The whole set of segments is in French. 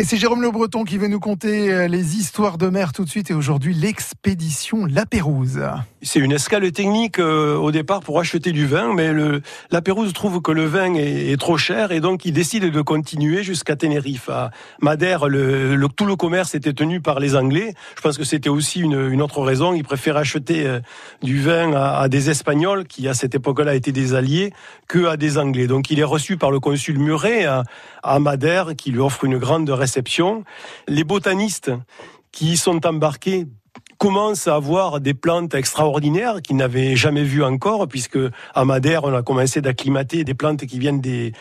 Et c'est Jérôme Le Breton qui veut nous conter euh, les histoires de mer tout de suite et aujourd'hui l'expédition La Pérouse. C'est une escale technique euh, au départ pour acheter du vin, mais le, La Pérouse trouve que le vin est, trop cher et donc il décide de continuer jusqu'à Tenerife. À Madère, le, tout le commerce était tenu par les Anglais. Je pense que c'était aussi une, autre raison. Ils préfèrent acheter euh, du vin à, des Espagnols qui à cette époque-là étaient des alliés que à des Anglais. Donc il est reçu par le consul Muret à, à Madère qui lui offre une grande les botanistes qui sont embarqués commencent à avoir des plantes extraordinaires qu'ils n'avaient jamais vues encore, puisque à Madère, on a commencé d'acclimater des plantes qui viennent des,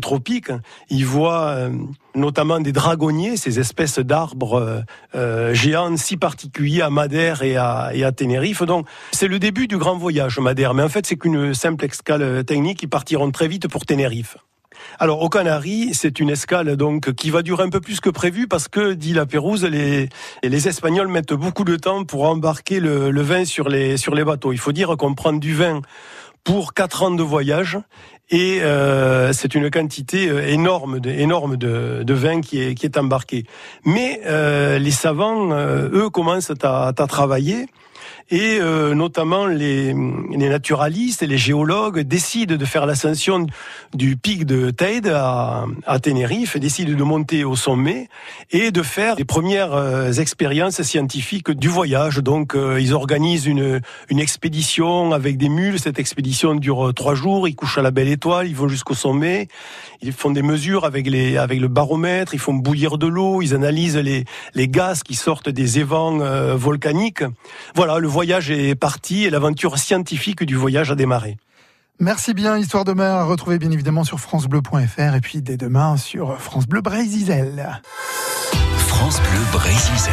tropiques. Ils voient euh, notamment des dragonniers, ces espèces d'arbres euh, euh, géants si particuliers à Madère et à, et à Tenerife. Donc, c'est le début du grand voyage, Madère. Mais en fait, c'est qu'une simple escale technique. Ils partiront très vite pour Tenerife. Alors aux Canaries, c'est une escale donc qui va durer un peu plus que prévu parce que dit la Pérouse, les, Espagnols mettent beaucoup de temps pour embarquer le, vin sur les sur les bateaux. Il faut dire qu'on prend du vin pour quatre ans de voyage et euh, c'est une quantité euh, énorme de, énorme de, vin qui est, qui est embarqué. Mais euh, les savants, eux, commencent à, à travailler et euh, notamment les, les, naturalistes et les géologues décident de faire l'ascension du pic de Teide à, à Tenerife, décident de monter au sommet et de faire les premières euh, expériences scientifiques du voyage. Donc euh, ils organisent une, une expédition avec des mules. Cette expédition dure trois jours. Ils couchent à la belle étoile, ils vont jusqu'au sommet. Ils font des mesures avec, les, avec le baromètre, ils font bouillir de l'eau, ils analysent les, les gaz qui sortent des évents volcaniques. Voilà, le voyage est parti et l'aventure scientifique du voyage a démarré. Merci bien, Histoire de mer à retrouver bien évidemment sur francebleu.fr et puis dès demain sur France Bleu Brésil. France Bleu Brésil.